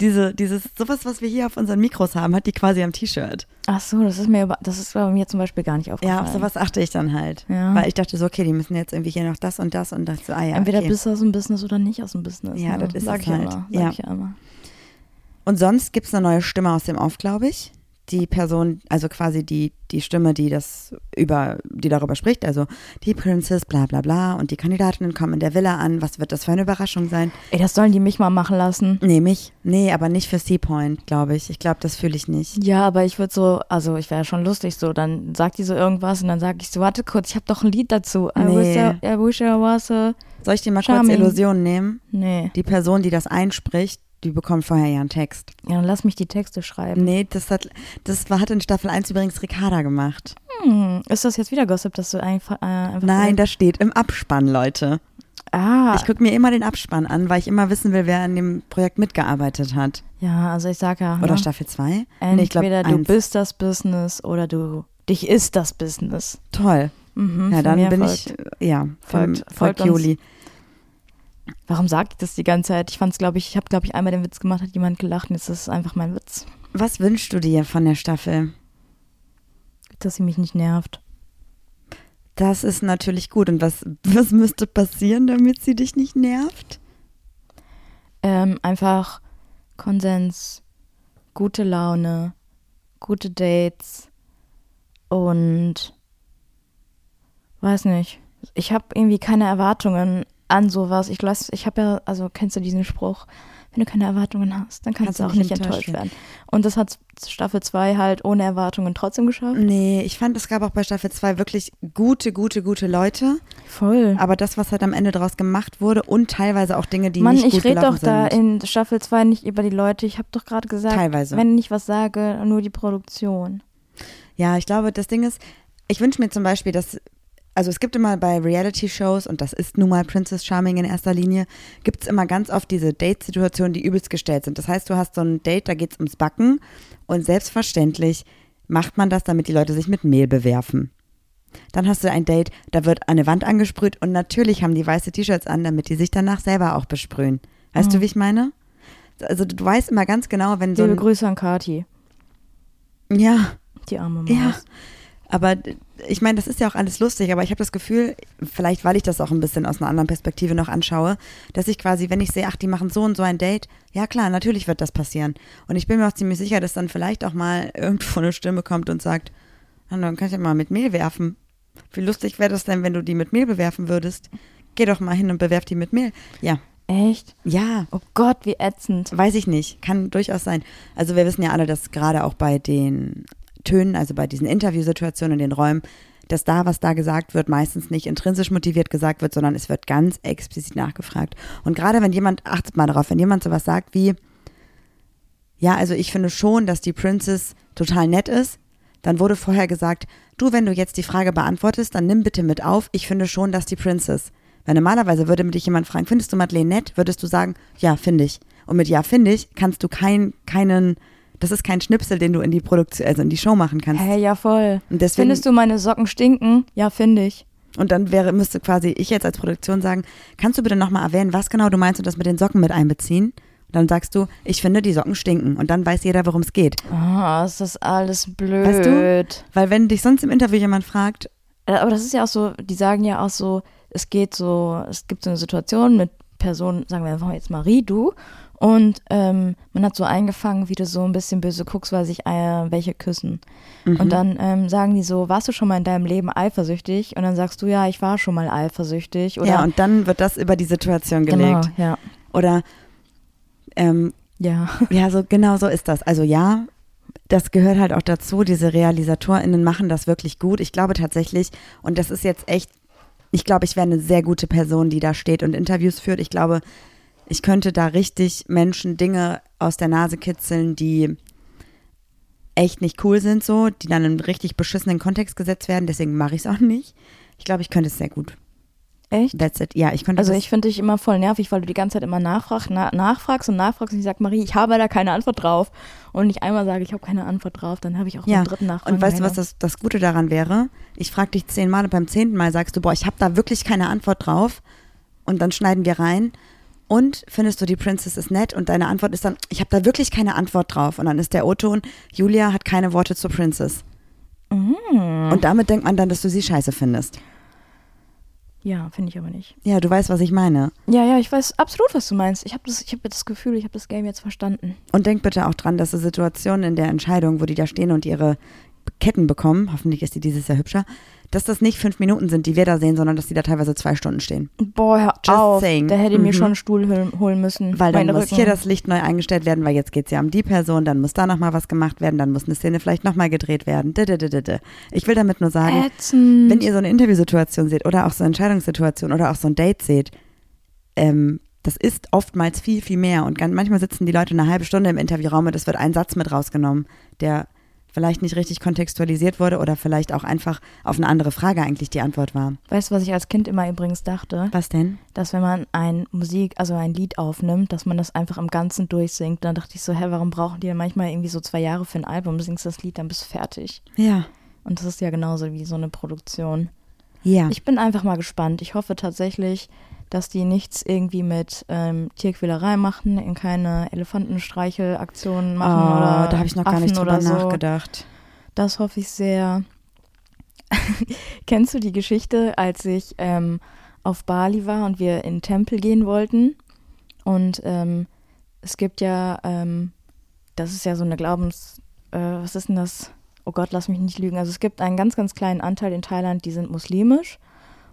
diese, dieses, sowas, was wir hier auf unseren Mikros haben, hat die quasi am T-Shirt. Ach so, das ist mir über, das ist bei mir zum Beispiel gar nicht aufgefallen. Ja, auf sowas achte ich dann halt. Ja. Weil ich dachte so, okay, die müssen jetzt irgendwie hier noch das und das und das. Ah ja, Entweder okay. bist du aus dem Business oder nicht aus dem Business. Ja, ne? das ist Sag ich halt. immer. Sag Ja. ich immer. Und sonst gibt es eine neue Stimme aus dem Off, glaube ich. Die Person, also quasi die, die Stimme, die das über, die darüber spricht, also die Princess, bla bla bla, und die Kandidatinnen kommen in der Villa an. Was wird das für eine Überraschung sein? Ey, das sollen die mich mal machen lassen. Nee, mich? Nee, aber nicht für Seapoint, glaube ich. Ich glaube, das fühle ich nicht. Ja, aber ich würde so, also ich wäre schon lustig so, dann sagt die so irgendwas und dann sage ich so, warte kurz, ich habe doch ein Lied dazu. I, Nee. wish, I, I wish I was a... Soll ich dir mal Charming. kurz Illusionen nehmen? Nee, Die Person, die das einspricht, die bekommt vorher ja einen Text. ja, dann lass mich die Texte schreiben. Nee, das hat, das war, hat in Staffel 1 übrigens Ricarda gemacht. Hm, ist das jetzt wieder Gossip, dass du einfach, äh, einfach Nein, das steht im Abspann, Leute. Ah, Ich gucke mir immer den Abspann an, weil ich immer wissen will, wer an dem Projekt mitgearbeitet hat. ja, also ich sag ja, Oder ne? Staffel 2? entweder du eins. bist das Business oder du, dich ist das Business. Toll. Mhm, Ja, dann bin folgt. ich, ja, folgt- folgt, folgt folgt uns. Warum sag ich das die ganze Zeit? Ich fand's, glaube ich, ich habe, glaube ich, einmal den Witz gemacht, hat jemand gelacht und jetzt ist es einfach mein Witz, Was wünschst du dir von der Staffel? dass sie mich nicht nervt. Das ist natürlich gut. Und was, was müsste passieren, damit sie dich nicht nervt? Ähm, einfach Konsens, gute Laune, gute Dates und weiß nicht. Ich habe irgendwie keine Erwartungen an sowas. Ich lass, ich habe ja, also kennst du diesen Spruch, wenn du keine Erwartungen hast, dann kannst, Kannst du auch nicht enttäuscht enttäuscht werden. Und das hat Staffel 2 halt ohne Erwartungen trotzdem geschafft. Nee, ich fand, es gab auch bei Staffel 2 wirklich gute, gute, gute Leute. Voll. Aber das, was halt am Ende daraus gemacht wurde und teilweise auch Dinge, die Mann, nicht gut ich rede gelaufen doch da sind. in Staffel 2 nicht über die Leute. Ich habe doch gerade gesagt, Teilweise. wenn ich was sage, nur die Produktion. Ja, ich glaube, das Ding ist, ich wünsche mir zum Beispiel, dass, also es gibt immer bei Reality-Shows, und das ist nun mal Princess Charming in erster Linie, gibt es immer ganz oft diese Date-Situationen, die übelst gestellt sind. Das heißt, du hast so ein Date, da geht es ums Backen und selbstverständlich macht man das, damit die Leute sich mit Mehl bewerfen. Dann hast du ein Date, da wird eine Wand angesprüht und natürlich haben die weiße T-Shirts an, damit die sich danach selber auch besprühen. Weißt du, wie ich meine? Also du weißt immer ganz genau, wenn so Liebe Grüße an Kati, ja, die arme Maus. ja. Aber ich meine, das ist ja auch alles lustig, aber ich habe das Gefühl, vielleicht weil ich das auch ein bisschen aus einer anderen Perspektive noch anschaue, dass ich quasi, wenn ich sehe, ach, die machen so und so ein Date, ja klar, natürlich wird das passieren. Und ich bin mir auch ziemlich sicher, dass dann vielleicht auch mal irgendwo eine Stimme kommt und sagt, "Ah, dann kannst du ja mal mit Mehl werfen. Wie lustig wäre das denn, wenn du die mit Mehl bewerfen würdest? Geh doch mal hin und bewerf die mit Mehl. Ja, Echt? ja, Oh Gott, wie ätzend. Weiß ich nicht, kann durchaus sein. Also wir wissen ja alle, dass gerade auch bei den Tönen, also bei diesen Interviewsituationen in den Räumen, dass da, was da gesagt wird, meistens nicht intrinsisch motiviert gesagt wird, sondern es wird ganz explizit nachgefragt. Und gerade wenn jemand, achtet mal darauf, wenn jemand sowas sagt wie, ja, also ich finde schon, dass die Princess total nett ist, dann wurde vorher gesagt, du, wenn du jetzt die Frage beantwortest, dann nimm bitte mit auf, ich finde schon, dass die Princess. Weil normalerweise würde dich jemand fragen, findest du Madeleine nett? Würdest du sagen, ja, finde ich. Und mit ja, finde ich, kannst du kein, keinen, das ist kein Schnipsel, den du in die Produktion, also in die Show machen kannst. Hä, ja voll. Und deswegen, Findest du meine Socken stinken? Ja, finde ich. und dann wäre, müsste quasi ich jetzt als Produktion sagen, kannst du bitte nochmal erwähnen, was genau du meinst und das mit den Socken mit einbeziehen? Und dann sagst du, ich finde, die Socken stinken. Und dann weiß jeder, worum es geht. Ah, ist das alles blöd. Weißt du? Weil wenn dich sonst im Interview jemand fragt, Äh, Aber das ist ja auch so, die sagen ja auch so, es geht so, es gibt so eine Situation mit Personen, sagen wir einfach jetzt Marie, du, und ähm, man hat so eingefangen, wie du so ein bisschen böse guckst, weil sich äh, welche küssen. Mhm. Und dann ähm, sagen die so, warst du schon mal in deinem Leben eifersüchtig? Und dann sagst du, ja, ich war schon mal eifersüchtig. Oder ja, und dann wird das über die Situation genau, gelegt. ja. Oder ähm, Ja. Ja, so genau so ist das. Also ja, das gehört halt auch dazu. Diese RealisatorInnen machen das wirklich gut. Ich glaube tatsächlich, und das ist jetzt echt, ich glaube, ich wäre eine sehr gute Person, die da steht und Interviews führt. Ich glaube, ich könnte da richtig Menschen Dinge aus der Nase kitzeln, die echt nicht cool sind, so, die dann in einen richtig beschissenen Kontext gesetzt werden. Deswegen mache ich es auch nicht. Ich glaube, ich könnte es sehr gut. Echt? That's it. Ja, ich könnte Also ich finde dich immer voll nervig, weil du die ganze Zeit immer nachfrag, na, nachfragst und nachfragst und ich sag, Marie, ich habe da keine Antwort drauf. Und ich einmal sage, ich habe keine Antwort drauf, dann habe ich auch Ja, den dritten Nachfragen. Und weißt du, was das, das Gute daran wäre? Ich frage dich zehnmal und beim zehnten Mal sagst du, boah, ich habe da wirklich keine Antwort drauf. Und dann schneiden wir rein. Und findest du, die Princess ist nett? Und deine Antwort ist dann, ich habe da wirklich keine Antwort drauf. Und dann ist der O-Ton, Julia hat keine Worte zur Princess. Mhm. Und damit denkt man dann, dass du sie scheiße findest. Ja, finde ich aber nicht. Ja, du weißt, was ich meine. Ja, ja, ich weiß absolut, was du meinst. Ich habe das, ich hab das Gefühl, ich habe das Game jetzt verstanden. Und denk bitte auch dran, dass so Situationen in der Entscheidung, wo die da stehen und ihre Ketten bekommen, hoffentlich ist die dieses Jahr hübscher, dass das nicht fünf Minuten sind, die wir da sehen, sondern dass die da teilweise zwei Stunden stehen. Boah, hör Just auf. saying. Da hätte ich mir Mhm. schon einen Stuhl holen, müssen. Weil dann muss Rücken. hier das Licht neu eingestellt werden, weil jetzt geht es ja um die Person, dann muss da nochmal was gemacht werden, dann muss eine Szene vielleicht nochmal gedreht werden. Ich will damit nur sagen, Ätzend. wenn ihr so eine Interviewsituation seht oder auch so eine Entscheidungssituation oder auch so ein Date seht, ähm, das ist oftmals viel, viel mehr. Und manchmal sitzen die Leute eine halbe Stunde im Interviewraum und es wird ein Satz mit rausgenommen, der vielleicht nicht richtig kontextualisiert wurde oder vielleicht auch einfach auf eine andere Frage eigentlich die Antwort war. Weißt du, was ich als Kind immer übrigens dachte? Was denn? Dass wenn man ein Musik, also ein Lied aufnimmt, dass man das einfach im Ganzen durchsingt. Dann dachte ich so, hä, warum brauchen die denn manchmal irgendwie so zwei Jahre für ein Album? Du singst das Lied, dann bist du fertig. Ja. Und das ist ja genauso wie so eine Produktion. Ja. Ich bin einfach mal gespannt. Ich hoffe tatsächlich, dass die nichts irgendwie mit ähm, Tierquälerei machen, in keine Elefantenstreichelaktionen Oh, machen oder da habe ich noch gar Affen nicht drüber so. nachgedacht. Das hoffe ich sehr. Kennst du die Geschichte, als ich ähm, auf Bali war und wir in den Tempel gehen wollten? Und ähm, es gibt ja, ähm, das ist ja so eine Glaubens, äh, was ist denn das? Oh Gott, lass mich nicht lügen. Also es gibt einen ganz, ganz kleinen Anteil in Thailand, die sind muslimisch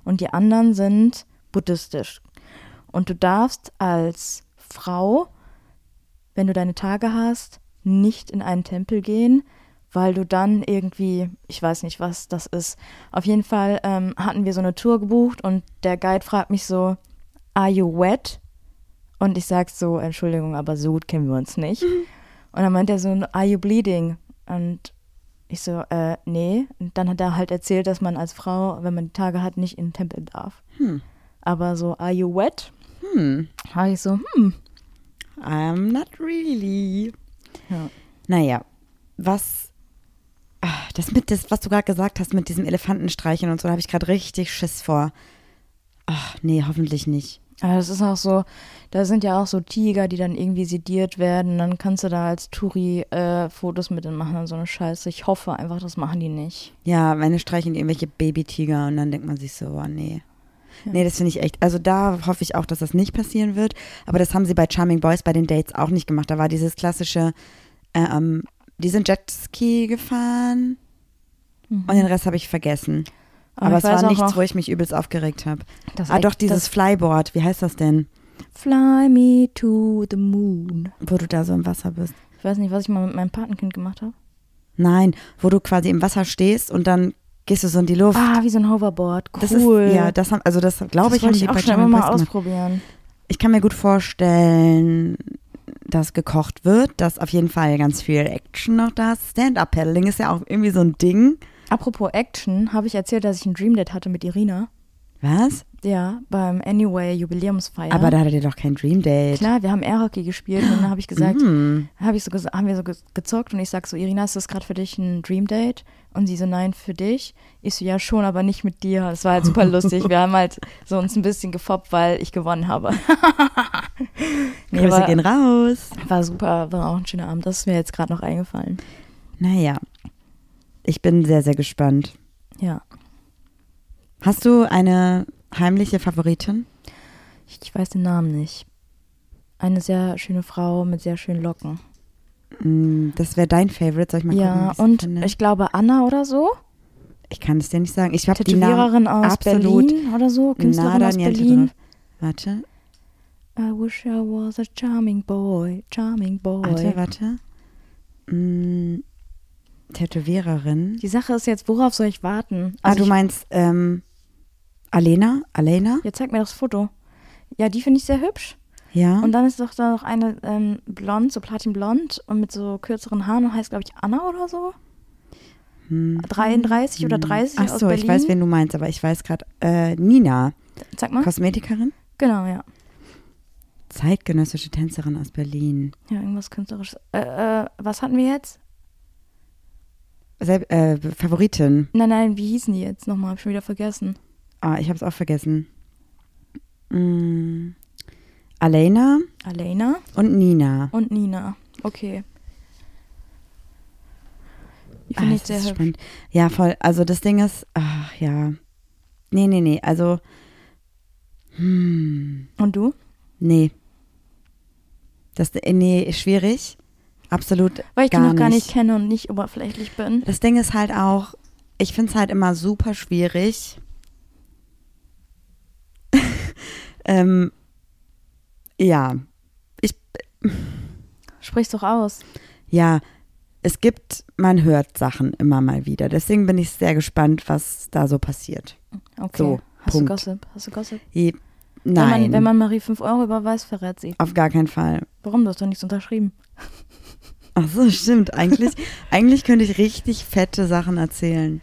und die anderen sind buddhistisch. Und du darfst als Frau, wenn du deine Tage hast, nicht in einen Tempel gehen, weil du dann irgendwie, ich weiß nicht, was das ist. Auf jeden Fall ähm, hatten wir so eine Tour gebucht und der Guide fragt mich so, are you wet? Und ich sag so, Entschuldigung, aber so gut kennen wir uns nicht. Und dann meint er so, are you bleeding? Und ich so, äh, nee. Und dann hat er halt erzählt, dass man als Frau, wenn man die Tage hat, nicht in den Tempel darf. Hm. Aber so, are you wet? Hm. Habe ich so, hm. I'm not really. Ja. Naja, was. ah, Das mit das, was du gerade gesagt hast mit diesem Elefantenstreicheln und so, da habe ich gerade richtig Schiss vor. Ach, nee, hoffentlich nicht. Aber das ist auch so, da sind ja auch so Tiger, die dann irgendwie sediert werden. Dann kannst du da als Touri äh, Fotos mit denen machen und so eine Scheiße. Ich hoffe einfach, das machen die nicht. Ja, meine streicheln irgendwelche Babytiger und dann denkt man sich so, oh nee. Nee, das finde ich echt. Also da hoffe ich auch, dass das nicht passieren wird. Aber das haben sie bei Charming Boys bei den Dates auch nicht gemacht. Da war dieses klassische, äh, ähm, die sind Jetski gefahren und den Rest habe ich vergessen. Aber, ich es war nichts, wo ich mich übelst aufgeregt habe. Ah, doch, dieses Flyboard. Wie heißt das denn? Fly me to the moon. Wo du da so im Wasser bist. Ich weiß nicht, was ich mal mit meinem Patenkind gemacht habe. Nein, wo du quasi im Wasser stehst und dann gehst du so in die Luft. Ah, wie so ein Hoverboard. Cool. Das ist, ja, das haben, also das glaube ich, haben die ich auch schon immer mal gemacht. ausprobieren. Ich kann mir gut vorstellen, dass gekocht wird, dass auf jeden Fall ganz viel Action noch da ist. Stand-Up-Paddling ist ja auch irgendwie so ein Ding. Apropos Action, habe ich erzählt, dass ich ein Dream Date hatte mit Irina. Was? Ja, beim Anyway Jubiläumsfeier. Aber da hattet ihr doch kein Dream Date. Klar, wir haben Airhockey gespielt und dann habe ich gesagt, Mhm. habe ich so haben wir so ge- gezockt und ich sag so, Irina, ist das gerade für dich ein Dream Date? Und sie so, nein, für dich. Ich so, ja schon, aber nicht mit dir. Das war halt super lustig. Wir haben halt so uns ein bisschen gefoppt, weil ich gewonnen habe. nee, Grüße war, gehen raus. war super, war auch ein schöner Abend. Das ist mir jetzt gerade noch eingefallen. Naja, ich bin sehr, sehr gespannt. Ja. Hast du eine heimliche Favoritin? Ich, ich weiß den Namen nicht. Eine sehr schöne Frau mit sehr schönen Locken. Mm, Das wäre dein Favorite, soll ich mal gucken? ja, was ich und finde? ich glaube Anna oder so. ich kann es dir nicht sagen. Ich habe die Namen aus absolut Berlin oder so. Künstlerin nada aus Berlin. Warte, I wish I was a charming boy, charming boy. warte, warte. Mm, Tätowiererin. Die Sache ist jetzt, worauf soll ich warten? ah, Also du ich, meinst ähm, Alena? Alena? ja, zeig mir das Foto. Ja, die finde ich sehr hübsch. Ja. Und dann ist doch da noch eine ähm, blond, so platinblond und mit so kürzeren Haaren und heißt, glaube ich, Anna oder so. Hm. 33 oder 30 Ach aus so, Berlin. ich weiß, wen du meinst, aber ich weiß gerade. Äh, Nina, Zeig mal. Kosmetikerin? Genau, ja. Zeitgenössische Tänzerin aus Berlin. Ja, irgendwas künstlerisches. Äh, äh, was hatten wir jetzt? Sel äh, Favoritin. Nein, nein, wie hießen die jetzt nochmal? Hab ich schon wieder vergessen. Ah, ich habe es auch vergessen. Mm, Alena Alena und Nina. und Nina. Okay. Die Ah, finde ich das sehr hübsch. spannend. Ja, voll. Also das Ding ist, ach ja. Nee, nee, nee. Also, hm, Und du? nee. Das, äh, nee, schwierig. Absolut Weil ich die gar noch gar nicht nicht. kenne und nicht oberflächlich bin. Das Ding ist halt auch, ich finde es halt immer super schwierig. ähm, ja, ich, Sprich's doch aus. ja, es gibt, man hört Sachen immer mal wieder. Deswegen bin ich sehr gespannt, was da so passiert. Okay. So, Hast Punkt. du Gossip? Hast du Gossip? Je, Wenn nein, man, wenn man Marie 5 Euro überweist, verrät sie. auf gar keinen Fall. Warum? Du hast doch nichts unterschrieben. Ach so, stimmt. Eigentlich, eigentlich könnte ich richtig fette Sachen erzählen.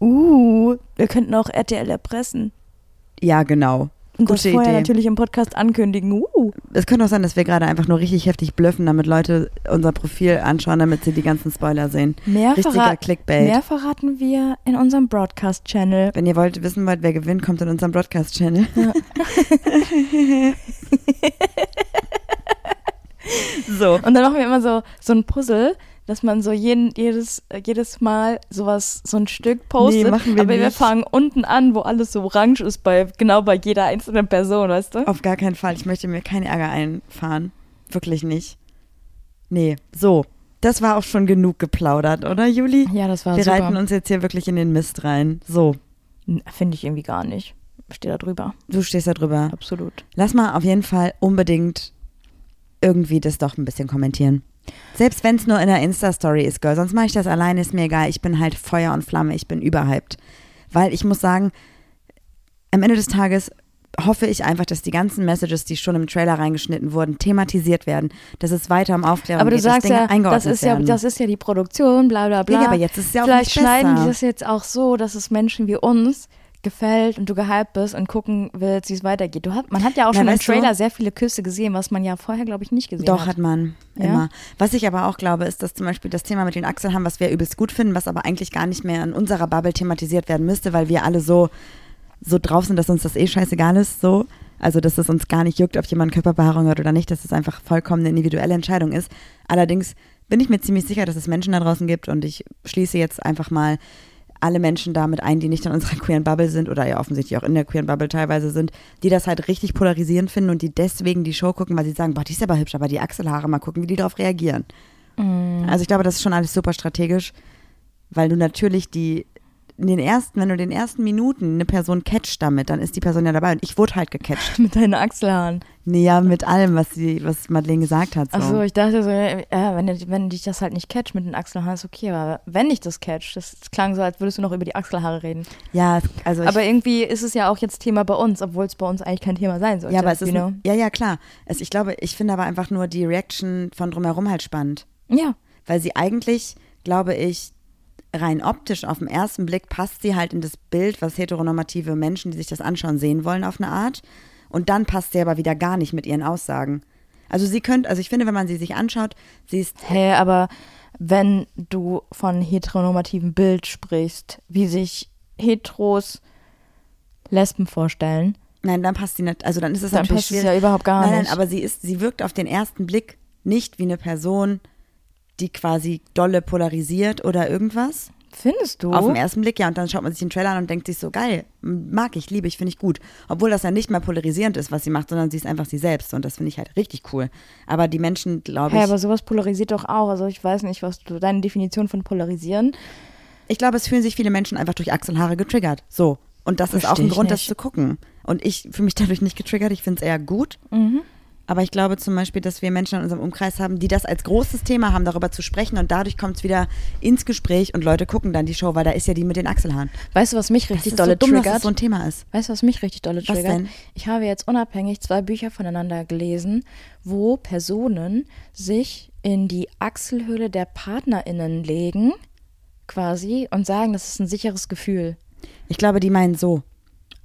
Uh, wir könnten auch RTL erpressen. Ja, genau. Und das Gute vorher Idee. natürlich im Podcast ankündigen. Uh. Es könnte auch sein, dass wir gerade einfach nur richtig heftig blöffen, damit Leute unser Profil anschauen, damit sie die ganzen Spoiler sehen. Mehr, Richtiger Clickbait. mehr verraten wir in unserem Broadcast-Channel. Wenn ihr wollt, wissen wollt, wer gewinnt, kommt in unserem Broadcast-Channel. so. Und dann machen wir immer so, so ein Puzzle, dass man so jeden, jedes, äh, jedes Mal sowas, so ein Stück postet. Nee, machen wir aber wir nicht. fangen unten an, wo alles so orange ist, bei, genau bei jeder einzelnen Person, weißt du? Auf gar keinen Fall. Ich möchte mir keinen Ärger einfahren. Wirklich nicht. Nee, so. Das war auch schon genug geplaudert, oder, Juli? Ja, das war wir reiten super. uns jetzt hier wirklich in den Mist rein. So, Finde ich irgendwie gar nicht. Steht da drüber. du stehst da drüber. Absolut. Lass mal auf jeden Fall unbedingt irgendwie das doch ein bisschen kommentieren. Selbst wenn es nur in der Insta-Story ist, Girl. Sonst mache ich das alleine, ist mir egal. Ich bin halt Feuer und Flamme, ich bin überhyped. Weil ich muss sagen, am Ende des Tages hoffe ich einfach, dass die ganzen Messages, die schon im Trailer reingeschnitten wurden, thematisiert werden. Dass es weiter um Aufklärung Aber du geht, sagst dass Dinge ja, das ist ja, werden. das ist ja die Produktion, bla bla bla. Ja, aber jetzt ist es ja auch Vielleicht schneiden die das jetzt auch so, dass es Menschen wie uns gefällt und du gehypt bist und gucken willst, wie es weitergeht. Du hat, man hat ja auch Na, schon im weißt du- Trailer sehr viele Küsse gesehen, was man ja vorher, glaube ich, nicht gesehen Doch, hat. hat man. Ja? Immer. Was ich aber auch glaube, ist, dass zum Beispiel das Thema mit den Achseln haben, was wir übelst gut finden, was aber eigentlich gar nicht mehr in unserer Bubble thematisiert werden müsste, weil wir alle so, so drauf sind, dass uns das eh scheißegal ist, so. Also, dass es uns gar nicht juckt, ob jemand Körperbehaarung hat oder nicht, dass es einfach vollkommen eine individuelle Entscheidung ist. Allerdings bin ich mir ziemlich sicher, dass es Menschen da draußen gibt und ich schließe jetzt einfach mal alle Menschen damit ein, die nicht in unserer queeren Bubble sind oder ja offensichtlich auch in der queeren Bubble teilweise sind, die das halt richtig polarisierend finden und die deswegen die Show gucken, weil sie sagen, boah, die ist aber hübsch, aber die Achselhaare, mal gucken, wie die darauf reagieren. Mhm. Also ich glaube, das ist schon alles super strategisch, weil du natürlich die in den ersten, wenn du in den ersten Minuten eine Person catcht damit, dann ist die Person ja dabei und ich wurde halt gecatcht. Mit deinen Achselhaaren. Nee, ja, mit allem, was sie, was Madeleine gesagt hat. So. Achso, ich dachte so, ja, wenn, wenn dich das halt nicht catcht mit den Achselhaaren, ist okay, aber wenn dich das catcht, das klang so, als würdest du noch über die Achselhaare reden. Ja, also aber irgendwie ist es ja auch jetzt Thema bei uns, obwohl es bei uns eigentlich kein Thema sein sollte. ja, aber es ist, know? ja, ja, klar. Es, ich glaube, ich finde aber einfach nur die Reaction von drumherum halt spannend. Ja, weil sie eigentlich, glaube ich, rein optisch auf den ersten Blick passt sie halt in das Bild, was heteronormative Menschen, die sich das anschauen, sehen wollen auf eine Art. Und dann passt sie aber wieder gar nicht mit ihren Aussagen. Also sie könnte, also ich finde, wenn man sie sich anschaut, sie ist, Hä, aber wenn du von heteronormativen Bild sprichst, wie sich Heteros Lesben vorstellen, nein, dann passt sie nicht, also dann ist es dann natürlich passt schwierig. ja überhaupt gar nein, nein, nicht. aber sie ist, sie wirkt auf den ersten Blick nicht wie eine Person, die quasi dolle polarisiert oder irgendwas. Findest du? Auf den ersten Blick, ja. Und dann schaut man sich den Trailer an und denkt sich so, geil, mag ich, liebe ich, finde ich gut. Obwohl das ja nicht mehr polarisierend ist, was sie macht, sondern sie ist einfach sie selbst. Und das finde ich halt richtig cool. Aber die Menschen, glaube Hey, ich, aber sowas polarisiert doch auch. Also ich weiß nicht, was du deine Definition von polarisieren. ich glaube, es fühlen sich viele Menschen einfach durch Achselhaare getriggert. So. Und das ist auch Versteh ein Grund, das nicht. zu gucken. Und ich fühle mich dadurch nicht getriggert. Ich finde es eher gut. Mhm. Aber ich glaube zum Beispiel, dass wir Menschen in unserem Umkreis haben, die das als großes Thema haben, darüber zu sprechen. Und dadurch kommt es wieder ins Gespräch und Leute gucken dann die Show, weil da ist ja die mit den Achselhaaren. Weißt du, was mich richtig dolle so dumm, dass triggert? das so ein Thema ist. Weißt du, was mich richtig dolle Was triggert? denn? Ich habe jetzt unabhängig zwei Bücher voneinander gelesen, wo Personen sich in die Achselhöhle der PartnerInnen legen, quasi, und sagen, das ist ein sicheres Gefühl. Ich glaube, die meinen so.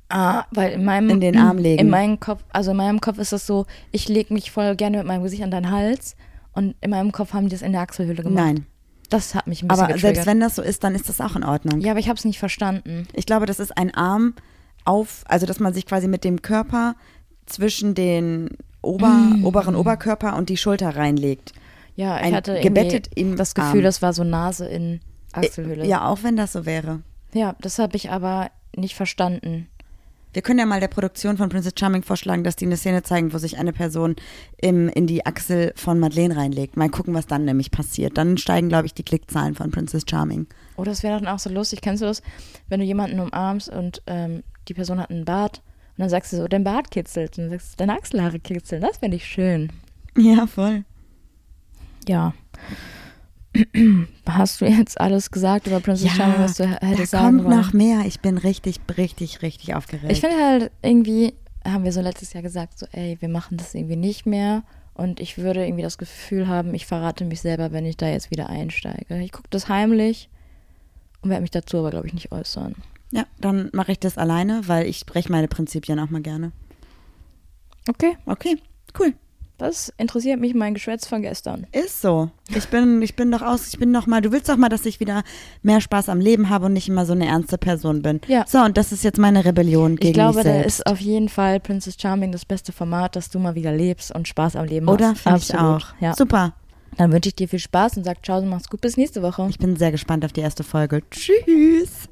Ah, weil in meinem In den Arm legen. In meinem Kopf, also in meinem Kopf ist das so, ich lege mich voll gerne mit meinem Gesicht an deinen Hals und in meinem Kopf haben die das in der Achselhöhle gemacht. Nein. Das hat mich ein bisschen Aber getriggert. selbst wenn das so ist, dann ist das auch in Ordnung. ja, aber ich habe es nicht verstanden. Ich glaube, das ist ein Arm auf, also dass man sich quasi mit dem Körper zwischen den Ober, Mm. oberen Oberkörper und die Schulter reinlegt. Ja, ich Ein hatte gebettet im das Gefühl, Arm. das war so Nase in Achselhöhle. Ja, auch wenn das so wäre. Ja, das habe ich aber nicht verstanden. Wir können ja mal der Produktion von Princess Charming vorschlagen, dass die eine Szene zeigen, wo sich eine Person im, in die Achsel von Madeleine reinlegt. Mal gucken, was dann nämlich passiert. Dann steigen, glaube ich, die Klickzahlen von Princess Charming. Oh, das wäre dann auch so lustig. Kennst du das, wenn du jemanden umarmst und ähm, die Person hat einen Bart und dann sagst du so, dein Bart kitzelt. Und dann sagst du, deine Achselhaare kitzeln. Das fände ich schön. Ja, voll. Ja. Hast du jetzt alles gesagt über Princess Charming, was du h- da hättest sagen kommt wollen? noch mehr. Ich bin richtig, richtig, richtig aufgeregt. Ich finde halt irgendwie, haben wir so letztes Jahr gesagt, so, ey, wir machen das irgendwie nicht mehr. Und ich würde irgendwie das Gefühl haben, ich verrate mich selber, wenn ich da jetzt wieder einsteige. Ich gucke das heimlich und werde mich dazu aber, glaube ich, nicht äußern. ja, dann mache ich das alleine, weil ich spreche meine Prinzipien auch mal gerne. Okay, Okay, cool. Das interessiert mich, mein Geschwätz von gestern. Ist so. Ich bin, ich bin doch aus, ich bin doch mal, du willst doch mal, dass ich wieder mehr Spaß am Leben habe und nicht immer so eine ernste Person bin. Ja. So, und das ist jetzt meine Rebellion gegen Ich glaube, mich da selbst. ist auf jeden Fall Princess Charming das beste Format, dass du mal wieder lebst und Spaß am Leben Oder hast. finde ich auch. Ja. Super. Dann wünsche ich dir viel Spaß und sag ciao, mach's gut, bis nächste Woche. Ich bin sehr gespannt auf die erste Folge. Tschüss.